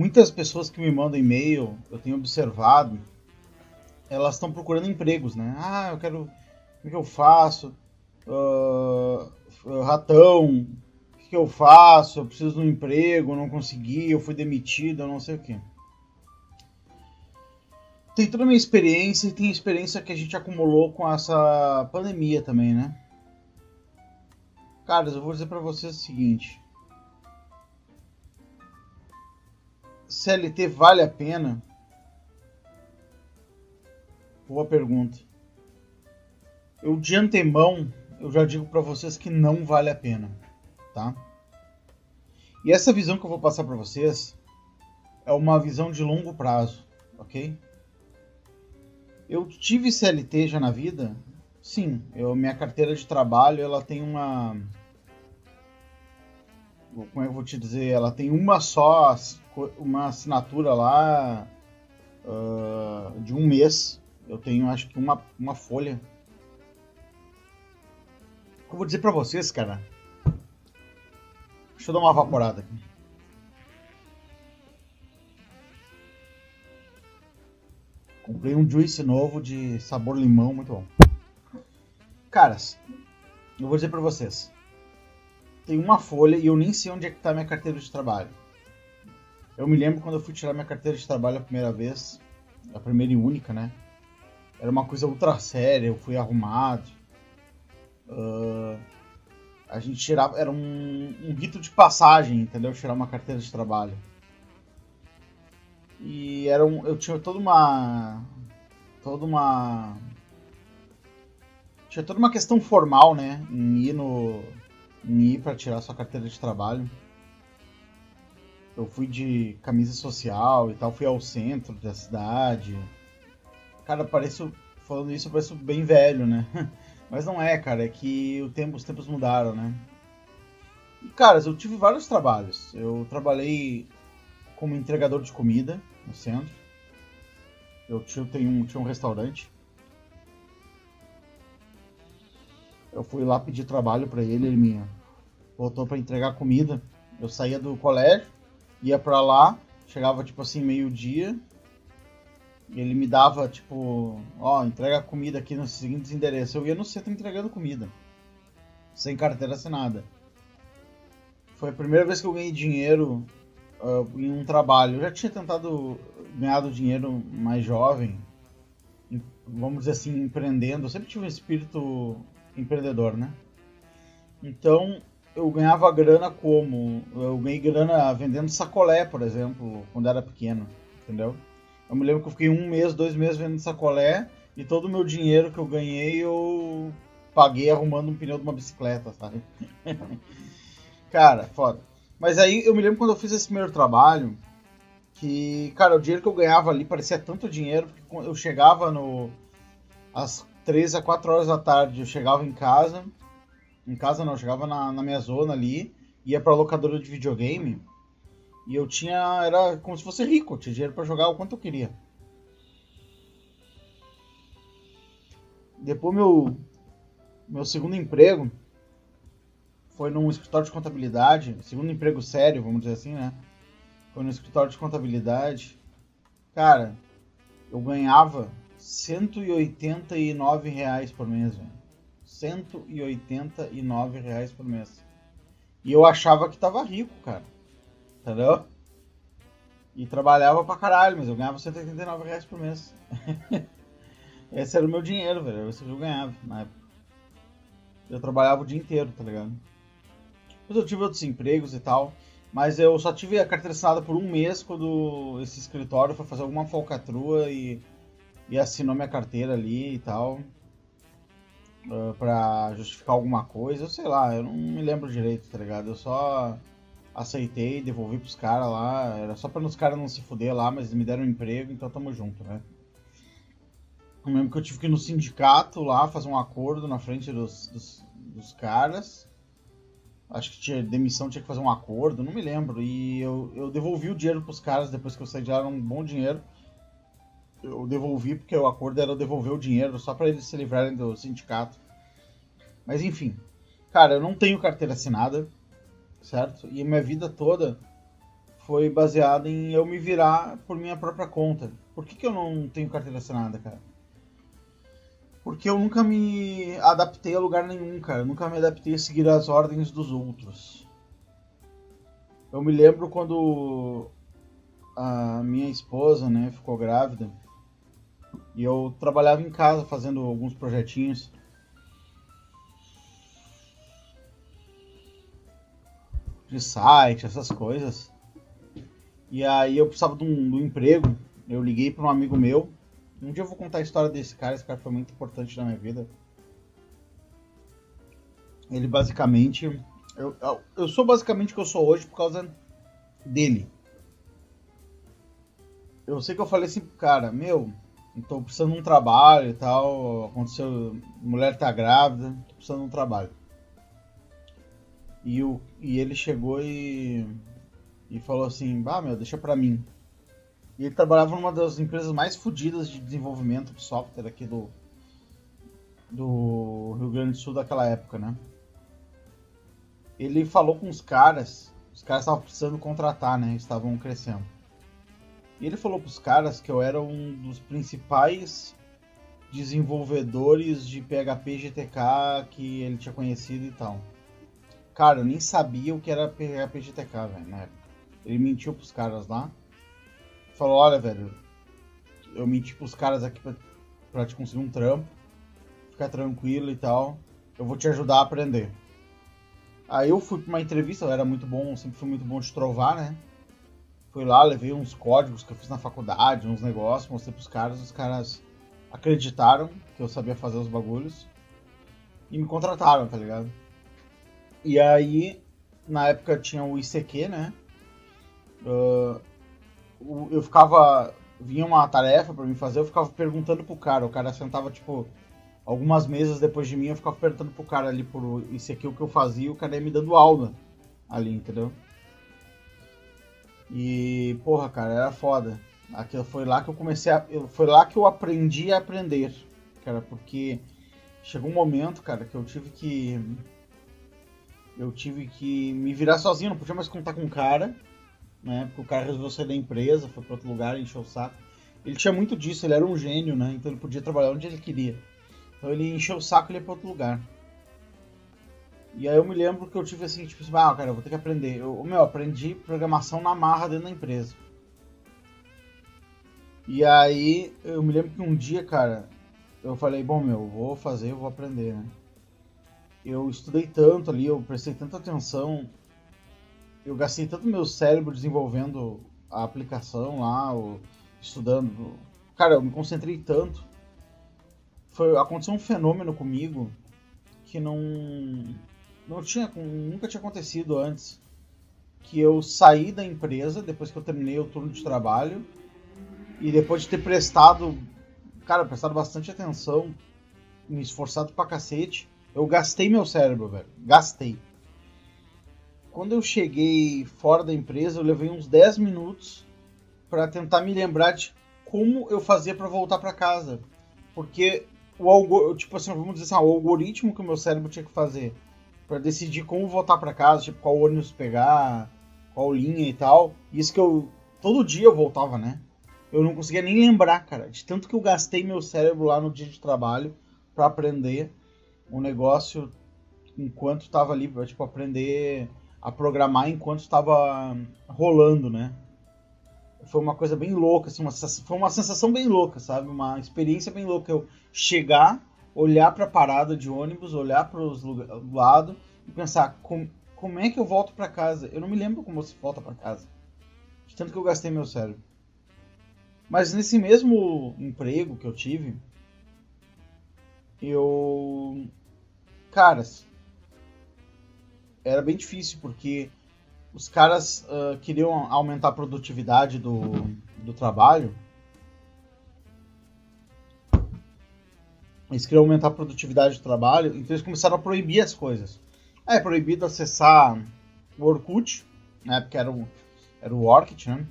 muitas pessoas que me mandam e-mail, eu tenho observado, elas estão procurando empregos, né? Ah, eu quero. O que eu faço? Uh, ratão, o que eu faço? Eu preciso de um emprego, não consegui, eu fui demitido, eu não sei o que. Tem toda a minha experiência e tem a experiência que a gente acumulou com essa pandemia também, né? Caras, eu vou dizer para vocês o seguinte. CLT vale a pena? Boa pergunta. Eu de antemão, eu já digo para vocês que não vale a pena, tá? E essa visão que eu vou passar para vocês é uma visão de longo prazo, ok? Eu tive CLT já na vida? Sim, eu, minha carteira de trabalho ela tem uma como é que eu vou te dizer? Ela tem uma só, uma assinatura lá uh, de um mês. Eu tenho, acho que uma, uma folha. Eu vou dizer pra vocês, cara? Deixa eu dar uma vaporada aqui. Comprei um juice novo de sabor limão, muito bom. Caras, eu vou dizer pra vocês tem uma folha e eu nem sei onde é que está minha carteira de trabalho. Eu me lembro quando eu fui tirar minha carteira de trabalho a primeira vez, a primeira e única, né? Era uma coisa ultra séria, eu fui arrumado. Uh, a gente tirava, era um, um rito de passagem, entendeu? Tirar uma carteira de trabalho. E era um, eu tinha toda uma, toda uma, tinha toda uma questão formal, né? Em ir no, em ir para tirar sua carteira de trabalho. Eu fui de camisa social e tal, fui ao centro da cidade. Cara, pareço, falando isso, eu pareço bem velho, né? Mas não é, cara, é que o tempo, os tempos mudaram, né? E, caras, eu tive vários trabalhos. Eu trabalhei como entregador de comida no centro. Eu tinha, um, tinha um restaurante. Eu fui lá pedir trabalho para ele, ele me botou para entregar comida. Eu saía do colégio, ia para lá, chegava tipo assim meio-dia, ele me dava tipo, ó, entrega comida aqui nos seguintes endereços. Eu ia no centro entregando comida, sem carteira assinada. Foi a primeira vez que eu ganhei dinheiro uh, em um trabalho. Eu já tinha tentado ganhar dinheiro mais jovem, vamos dizer assim, empreendendo. Eu sempre tive um espírito empreendedor, né? Então eu ganhava grana como? Eu ganhei grana vendendo sacolé, por exemplo, quando era pequeno, entendeu? Eu me lembro que eu fiquei um mês, dois meses vendendo sacolé e todo o meu dinheiro que eu ganhei eu paguei arrumando um pneu de uma bicicleta, sabe? cara, foda. Mas aí eu me lembro quando eu fiz esse primeiro trabalho, que, cara, o dinheiro que eu ganhava ali parecia tanto dinheiro, porque eu chegava no. às 3 a 4 horas da tarde eu chegava em casa. Em casa não, eu chegava na, na minha zona ali, ia pra locadora de videogame. E eu tinha. Era como se fosse rico, eu tinha dinheiro pra jogar o quanto eu queria. Depois meu. Meu segundo emprego foi num escritório de contabilidade. Segundo emprego sério, vamos dizer assim, né? Foi no escritório de contabilidade. Cara, eu ganhava 189 reais por mês, velho. 189 reais por mês. E eu achava que tava rico, cara. Entendeu? E trabalhava pra caralho, mas eu ganhava 189 reais por mês. Esse era o meu dinheiro, velho. Esse que eu ganhava na época. Eu trabalhava o dia inteiro, tá ligado? Depois eu tive outros empregos e tal. Mas eu só tive a carteira assinada por um mês quando esse escritório foi fazer alguma falcatrua e e assinou minha carteira ali e tal. Uh, pra justificar alguma coisa, eu sei lá, eu não me lembro direito, tá ligado? Eu só aceitei, devolvi pros caras lá, era só pra os caras não se fuder lá, mas me deram um emprego, então tamo junto, né? Eu lembro que eu tive que ir no sindicato lá fazer um acordo na frente dos, dos, dos caras. Acho que tinha demissão, tinha que fazer um acordo, não me lembro. E eu, eu devolvi o dinheiro pros caras depois que eu saí de lá, era um bom dinheiro eu devolvi porque o acordo era devolver o dinheiro só para eles se livrarem do sindicato. Mas enfim, cara, eu não tenho carteira assinada, certo? E minha vida toda foi baseada em eu me virar por minha própria conta. Por que, que eu não tenho carteira assinada, cara? Porque eu nunca me adaptei a lugar nenhum, cara. Eu nunca me adaptei a seguir as ordens dos outros. Eu me lembro quando a minha esposa, né, ficou grávida. E eu trabalhava em casa fazendo alguns projetinhos. De site, essas coisas. E aí eu precisava de um, de um emprego. Eu liguei para um amigo meu. Um dia eu vou contar a história desse cara. Esse cara foi muito importante na minha vida. Ele basicamente. Eu, eu sou basicamente o que eu sou hoje por causa dele. Eu sei que eu falei assim, cara, meu, tô precisando de um trabalho e tal. Aconteceu. Mulher tá grávida, tô precisando de um trabalho. E, o, e ele chegou e e falou assim: "Bah, meu, deixa pra mim". E ele trabalhava numa das empresas mais fodidas de desenvolvimento de software aqui do do Rio Grande do Sul daquela época, né? Ele falou com os caras, os caras estavam precisando contratar, né? Estavam crescendo. E ele falou pros caras que eu era um dos principais desenvolvedores de PHP GTK que ele tinha conhecido e tal. Cara, eu nem sabia o que era PHP GTK, velho, época. Ele mentiu pros caras lá. Falou, olha, velho, eu menti pros caras aqui pra, pra te conseguir um trampo. Fica tranquilo e tal. Eu vou te ajudar a aprender. Aí eu fui pra uma entrevista, eu era muito bom, sempre fui muito bom de trovar, né? Fui lá, levei uns códigos que eu fiz na faculdade, uns negócios, mostrei pros caras, os caras acreditaram que eu sabia fazer os bagulhos e me contrataram, tá ligado? E aí, na época tinha o ICQ, né? Uh, eu ficava. Vinha uma tarefa para mim fazer, eu ficava perguntando pro cara. O cara sentava, tipo, algumas mesas depois de mim, eu ficava perguntando pro cara ali por aqui o que eu fazia, o cara ia me dando aula ali, entendeu? E, porra, cara, era foda. Aquilo foi lá que eu comecei a. Foi lá que eu aprendi a aprender, cara, porque chegou um momento, cara, que eu tive que. Eu tive que me virar sozinho, não podia mais contar com o cara né? Porque o cara resolveu sair da empresa, foi para outro lugar, encheu o saco. Ele tinha muito disso, ele era um gênio, né? Então ele podia trabalhar onde ele queria. Então ele encheu o saco e ia para outro lugar. E aí eu me lembro que eu tive assim, tipo assim, ah, cara, eu vou ter que aprender. Eu, meu, aprendi programação na marra dentro da empresa. E aí eu me lembro que um dia, cara, eu falei, bom, meu, vou fazer, eu vou aprender, né? Eu estudei tanto ali, eu prestei tanta atenção eu gastei tanto meu cérebro desenvolvendo a aplicação lá, estudando. Cara, eu me concentrei tanto. Foi, aconteceu um fenômeno comigo que não não tinha nunca tinha acontecido antes. Que eu saí da empresa depois que eu terminei o turno de trabalho e depois de ter prestado, cara, prestado bastante atenção, me esforçado pra cacete, eu gastei meu cérebro, velho. Gastei quando eu cheguei fora da empresa, eu levei uns 10 minutos para tentar me lembrar de como eu fazia para voltar para casa. Porque o tipo assim, vamos dizer assim, o algoritmo que o meu cérebro tinha que fazer para decidir como voltar para casa, tipo qual ônibus pegar, qual linha e tal. Isso que eu todo dia eu voltava, né? Eu não conseguia nem lembrar, cara, de tanto que eu gastei meu cérebro lá no dia de trabalho para aprender um negócio enquanto estava ali, para tipo aprender a programar enquanto estava rolando, né? Foi uma coisa bem louca, assim, uma, foi uma sensação bem louca, sabe? Uma experiência bem louca. Eu chegar, olhar para a parada de ônibus, olhar para os lados e pensar com, como é que eu volto para casa. Eu não me lembro como se volta para casa, de tanto que eu gastei meu cérebro. Mas nesse mesmo emprego que eu tive, eu, caras, era bem difícil, porque os caras uh, queriam aumentar a produtividade do, do trabalho. Eles queriam aumentar a produtividade do trabalho, então eles começaram a proibir as coisas. É proibido acessar o Orkut, na época era o, era o Orkut, né?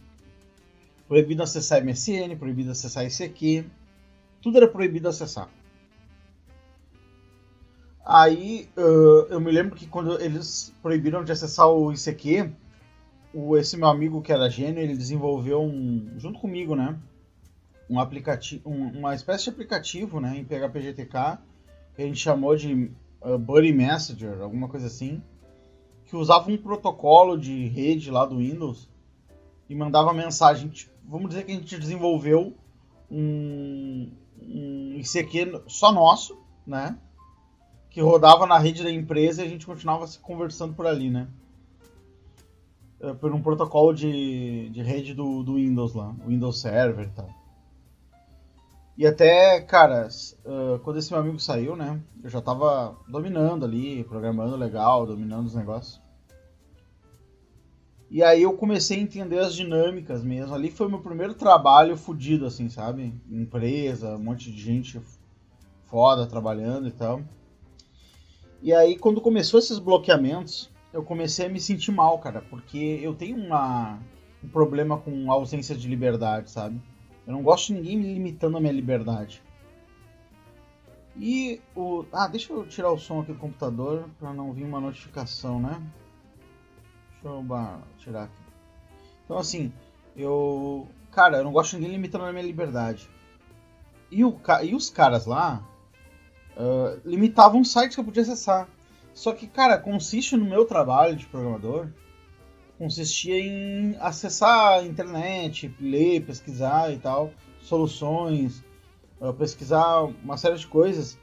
Proibido acessar MSN, proibido acessar ICQ. Tudo era proibido acessar. Aí uh, eu me lembro que quando eles proibiram de acessar o ICQ, o, esse meu amigo que era gênio, ele desenvolveu um, junto comigo, né? Um aplicativo, um, uma espécie de aplicativo, né? Em PHP-GTK, que a gente chamou de uh, Buddy Messenger, alguma coisa assim, que usava um protocolo de rede lá do Windows e mandava mensagem. Vamos dizer que a gente desenvolveu um, um ICQ só nosso, né? Que rodava na rede da empresa e a gente continuava se conversando por ali, né? Eh, por um protocolo de, de rede do, do Windows lá, Windows Server e tal. E até, cara, uh, quando esse meu amigo saiu, né? Eu já tava dominando ali, programando legal, dominando os negócios. E aí eu comecei a entender as dinâmicas mesmo. Ali foi meu primeiro trabalho fudido, assim, sabe? Empresa, um monte de gente foda trabalhando e tal. E aí quando começou esses bloqueamentos, eu comecei a me sentir mal, cara, porque eu tenho uma, um problema com ausência de liberdade, sabe? Eu não gosto de ninguém me limitando a minha liberdade. E o. Ah, deixa eu tirar o som aqui do computador para não vir uma notificação, né? Deixa eu tirar aqui. Então, assim, eu. Cara, eu não gosto de ninguém limitando a minha liberdade. E, o, e os caras lá uh, limitavam sites que eu podia acessar. Só que, cara, consiste no meu trabalho de programador, consistia em acessar a internet, ler, pesquisar e tal, soluções, uh, pesquisar uma série de coisas.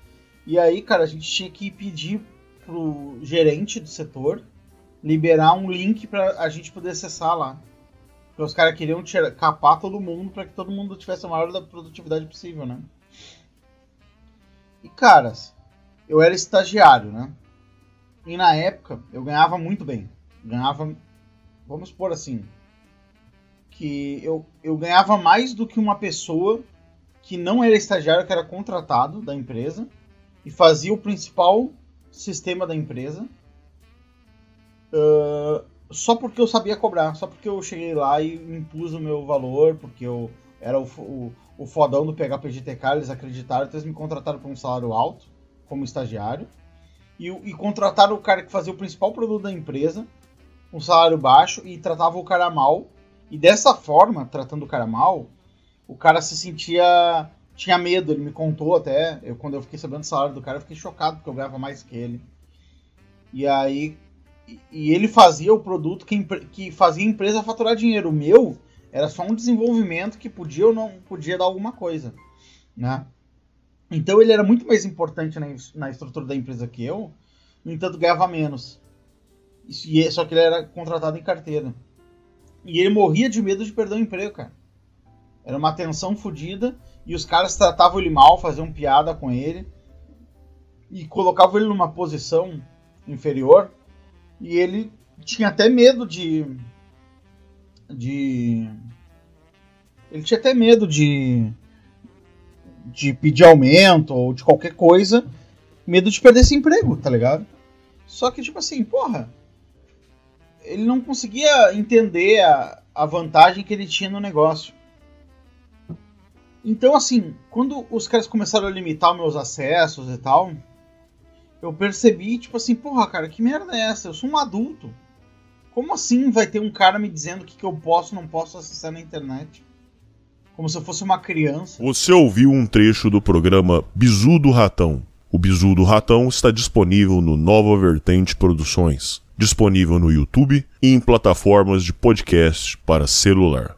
E aí, cara, a gente tinha que pedir pro gerente do setor liberar um link para a gente poder acessar lá. Porque os caras queriam capar todo mundo para que todo mundo tivesse a maior da produtividade possível, né? E caras, eu era estagiário, né? E na época eu ganhava muito bem. Ganhava, vamos por assim, que eu, eu ganhava mais do que uma pessoa que não era estagiário, que era contratado da empresa e fazia o principal sistema da empresa. Uh, só porque eu sabia cobrar, só porque eu cheguei lá e impus o meu valor, porque eu era o, o, o fodão do PHP GTK, eles acreditaram, então eles me contrataram por um salário alto, como estagiário e, e contrataram o cara que fazia o principal produto da empresa, um salário baixo, e tratava o cara mal. E dessa forma, tratando o cara mal, o cara se sentia. tinha medo, ele me contou até. Eu, quando eu fiquei sabendo do salário do cara, eu fiquei chocado, porque eu ganhava mais que ele. E aí. E ele fazia o produto que, que fazia a empresa faturar dinheiro. O meu era só um desenvolvimento que podia ou não podia dar alguma coisa. Né? Então ele era muito mais importante na, na estrutura da empresa que eu, no entanto ganhava menos. E, só que ele era contratado em carteira. E ele morria de medo de perder o emprego, cara. Era uma tensão fodida e os caras tratavam ele mal, faziam piada com ele e colocavam ele numa posição inferior e ele tinha até medo de de ele tinha até medo de de pedir aumento ou de qualquer coisa, medo de perder esse emprego, tá ligado? Só que, tipo assim, porra, ele não conseguia entender a, a vantagem que ele tinha no negócio. Então, assim, quando os caras começaram a limitar meus acessos e tal, eu percebi, tipo assim, porra, cara, que merda é essa? Eu sou um adulto. Como assim vai ter um cara me dizendo o que, que eu posso não posso acessar na internet? como se eu fosse uma criança. Você ouviu um trecho do programa Bizu do Ratão. O Bizu do Ratão está disponível no Nova Vertente Produções, disponível no YouTube e em plataformas de podcast para celular.